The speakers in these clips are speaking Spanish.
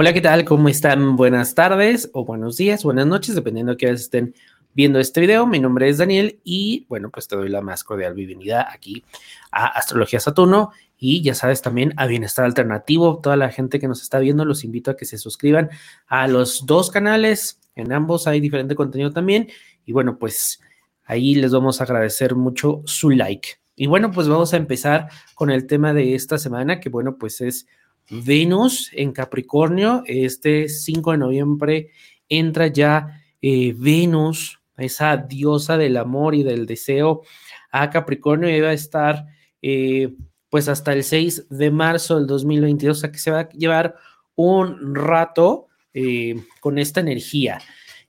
Hola, ¿qué tal? ¿Cómo están? Buenas tardes o buenos días, buenas noches, dependiendo de que estén viendo este video. Mi nombre es Daniel y bueno, pues te doy la más cordial bienvenida aquí a Astrología Saturno y ya sabes también a Bienestar Alternativo. Toda la gente que nos está viendo, los invito a que se suscriban a los dos canales. En ambos hay diferente contenido también y bueno, pues ahí les vamos a agradecer mucho su like. Y bueno, pues vamos a empezar con el tema de esta semana, que bueno, pues es Venus en Capricornio. Este 5 de noviembre entra ya eh, Venus esa diosa del amor y del deseo a Capricornio y va a estar eh, pues hasta el 6 de marzo del 2022, o sea que se va a llevar un rato eh, con esta energía.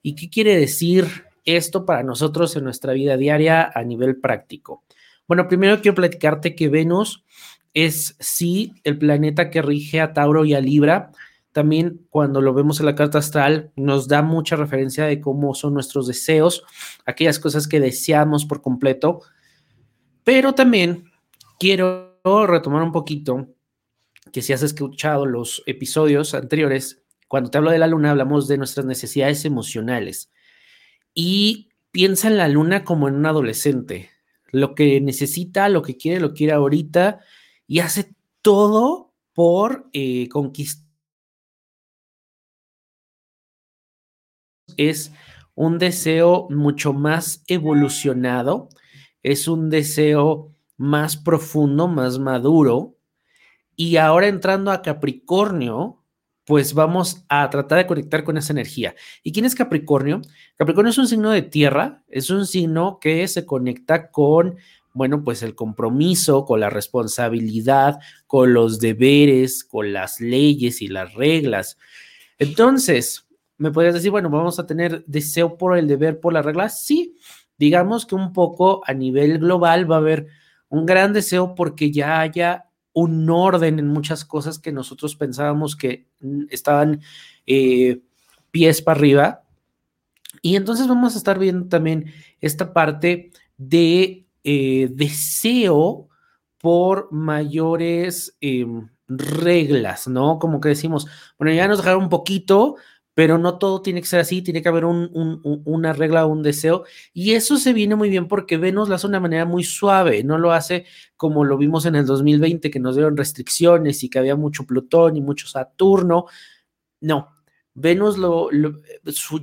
¿Y qué quiere decir esto para nosotros en nuestra vida diaria a nivel práctico? Bueno, primero quiero platicarte que Venus es sí el planeta que rige a Tauro y a Libra, también cuando lo vemos en la carta astral nos da mucha referencia de cómo son nuestros deseos, aquellas cosas que deseamos por completo. Pero también quiero retomar un poquito que si has escuchado los episodios anteriores, cuando te hablo de la luna hablamos de nuestras necesidades emocionales. Y piensa en la luna como en un adolescente. Lo que necesita, lo que quiere, lo quiere ahorita y hace todo por eh, conquistar es un deseo mucho más evolucionado, es un deseo más profundo, más maduro. Y ahora entrando a Capricornio, pues vamos a tratar de conectar con esa energía. ¿Y quién es Capricornio? Capricornio es un signo de tierra, es un signo que se conecta con, bueno, pues el compromiso, con la responsabilidad, con los deberes, con las leyes y las reglas. Entonces, me podrías decir, bueno, vamos a tener deseo por el deber, por las reglas. Sí, digamos que un poco a nivel global va a haber un gran deseo porque ya haya un orden en muchas cosas que nosotros pensábamos que estaban eh, pies para arriba. Y entonces vamos a estar viendo también esta parte de eh, deseo por mayores em, reglas, ¿no? Como que decimos, bueno, ya nos dejaron un poquito, pero no todo tiene que ser así, tiene que haber una regla un deseo, y eso se viene muy bien porque Venus lo hace de una manera muy suave, no lo hace como lo vimos en el 2020, que nos dieron restricciones y que había mucho Plutón y mucho Saturno, no. Venus lo,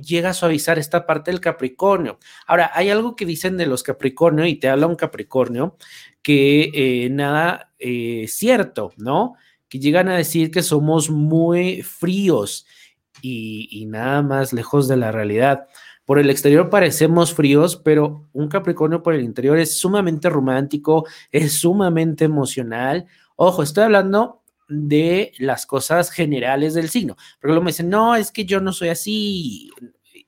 llega a suavizar esta parte del Capricornio. Ahora, hay algo que dicen de los Capricornio y te habla un Capricornio que eh, nada eh, cierto, ¿no? Que llegan a decir que somos muy fríos y, nada más lejos de la realidad. Por el exterior parecemos fríos, pero un Capricornio por el interior es sumamente romántico, es sumamente emocional. Ojo, estoy hablando de las cosas generales del signo. Porque luego me dicen, no, es que yo no soy así.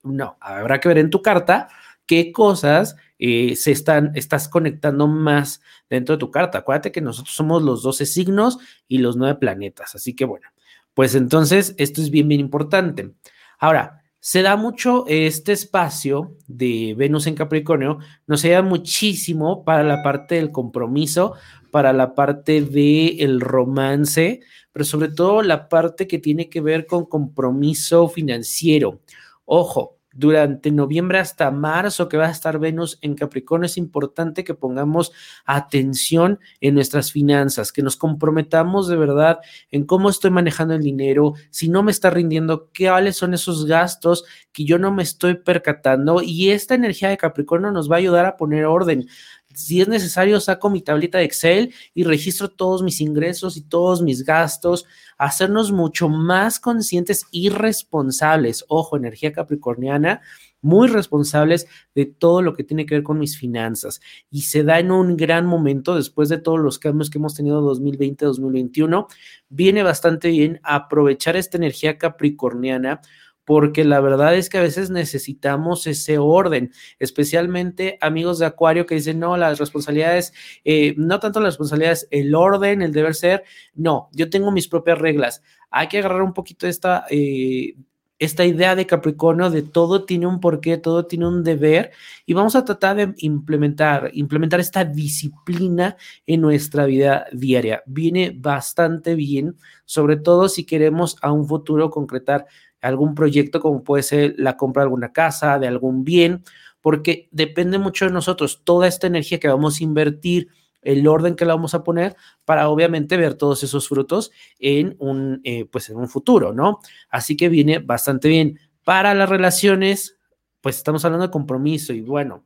No, habrá que ver en tu carta qué cosas eh, se están, estás conectando más dentro de tu carta. Acuérdate que nosotros somos los 12 signos y los 9 planetas. Así que bueno, pues entonces, esto es bien, bien importante. Ahora, se da mucho este espacio de Venus en Capricornio, nos da muchísimo para la parte del compromiso, para la parte del romance, pero sobre todo la parte que tiene que ver con compromiso financiero. Ojo, durante noviembre hasta marzo que va a estar Venus en Capricornio, es importante que pongamos atención en nuestras finanzas, que nos comprometamos de verdad en cómo estoy manejando el dinero, si no me está rindiendo, cuáles son esos gastos que yo no me estoy percatando y esta energía de Capricornio nos va a ayudar a poner orden. Si es necesario, saco mi tablita de Excel y registro todos mis ingresos y todos mis gastos, hacernos mucho más conscientes y responsables. Ojo, energía capricorniana, muy responsables de todo lo que tiene que ver con mis finanzas. Y se da en un gran momento después de todos los cambios que hemos tenido 2020-2021. Viene bastante bien aprovechar esta energía capricorniana porque la verdad es que a veces necesitamos ese orden, especialmente amigos de Acuario que dicen, no, las responsabilidades, eh, no tanto las responsabilidades, el orden, el deber ser, no, yo tengo mis propias reglas. Hay que agarrar un poquito esta, eh, esta idea de Capricornio de todo tiene un porqué, todo tiene un deber y vamos a tratar de implementar, implementar esta disciplina en nuestra vida diaria. Viene bastante bien, sobre todo si queremos a un futuro concretar algún proyecto como puede ser la compra de alguna casa, de algún bien, porque depende mucho de nosotros toda esta energía que vamos a invertir el orden que la vamos a poner para obviamente ver todos esos frutos en un, eh, pues en un futuro, ¿no? Así que viene bastante bien. Para las relaciones, pues estamos hablando de compromiso y bueno,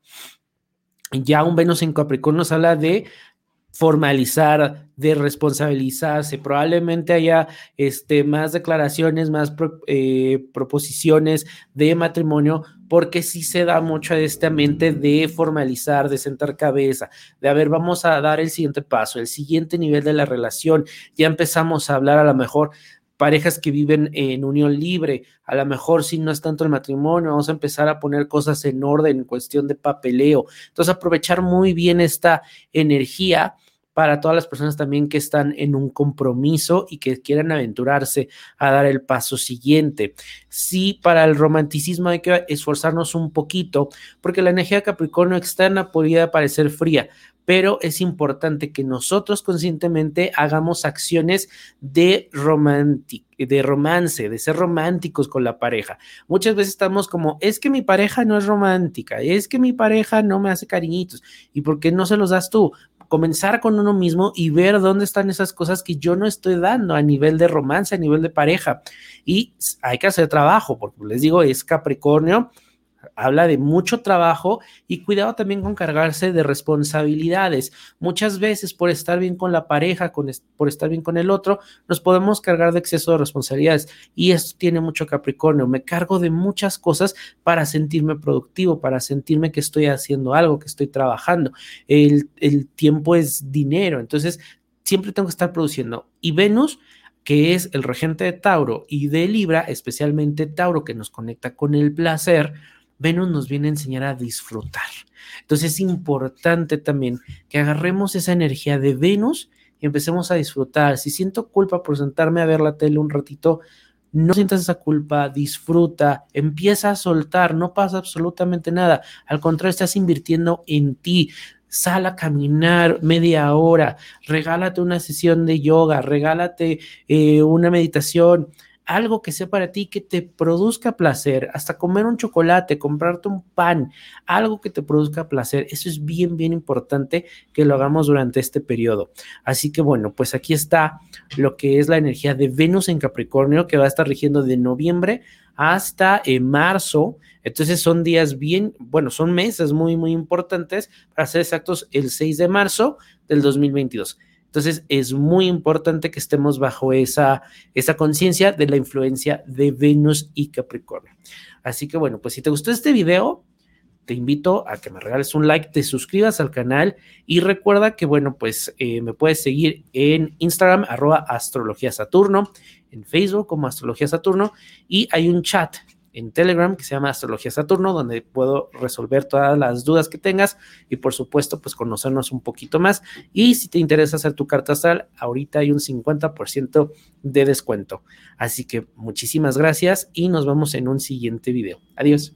ya un Venus en Capricornio nos habla de formalizar, de responsabilizarse. Probablemente haya este, más declaraciones, más eh, proposiciones de matrimonio, porque sí se da mucho a esta mente de formalizar, de sentar cabeza, de a ver, vamos a dar el siguiente paso, el siguiente nivel de la relación. Ya empezamos a hablar a lo mejor parejas que viven en unión libre, a lo mejor si no es tanto el matrimonio, vamos a empezar a poner cosas en orden en cuestión de papeleo. Entonces, aprovechar muy bien esta energía para todas las personas también que están en un compromiso y que quieran aventurarse a dar el paso siguiente. Sí, para el romanticismo hay que esforzarnos un poquito, porque la energía Capricornio externa podría parecer fría, pero es importante que nosotros conscientemente hagamos acciones de, de romance, de ser románticos con la pareja. Muchas veces estamos como, es que mi pareja no es romántica, es que mi pareja no me hace cariñitos. ¿Y por qué no se los das tú? Comenzar con uno mismo y ver dónde están esas cosas que yo no estoy dando a nivel de romance, a nivel de pareja. Y hay que hacer trabajo, porque les digo, es Capricornio, habla de mucho trabajo y cuidado también con cargarse de responsabilidades. Muchas veces por estar bien con la pareja, con, por estar bien con el otro, nos podemos cargar de exceso de responsabilidades y esto tiene mucho Capricornio. Me cargo de muchas cosas para sentirme productivo, para sentirme que estoy haciendo algo, que estoy trabajando. El, el tiempo es dinero, entonces siempre tengo que estar produciendo. Y Venus que es el regente de Tauro y de Libra, especialmente Tauro, que nos conecta con el placer, Venus nos viene a enseñar a disfrutar. Entonces es importante también que agarremos esa energía de Venus y empecemos a disfrutar. Si siento culpa por sentarme a ver la tele un ratito, no sientas esa culpa, disfruta, empieza a soltar, no pasa absolutamente nada. Al contrario, estás invirtiendo en ti. Sal a caminar media hora, regálate una sesión de yoga, regálate eh, una meditación, algo que sea para ti, que te produzca placer, hasta comer un chocolate, comprarte un pan, algo que te produzca placer. Eso es bien, bien importante que lo hagamos durante este periodo. Así que bueno, pues aquí está lo que es la energía de Venus en Capricornio, que va a estar rigiendo de noviembre hasta eh, marzo. Entonces son días bien, bueno, son meses muy, muy importantes para ser exactos el 6 de marzo del 2022. Entonces es muy importante que estemos bajo esa, esa conciencia de la influencia de Venus y Capricornio. Así que bueno, pues si te gustó este video, te invito a que me regales un like, te suscribas al canal y recuerda que, bueno, pues eh, me puedes seguir en Instagram, arroba astrología Saturno, en Facebook como astrología Saturno y hay un chat en Telegram que se llama Astrología Saturno, donde puedo resolver todas las dudas que tengas y por supuesto pues conocernos un poquito más. Y si te interesa hacer tu carta astral, ahorita hay un 50% de descuento. Así que muchísimas gracias y nos vemos en un siguiente video. Adiós.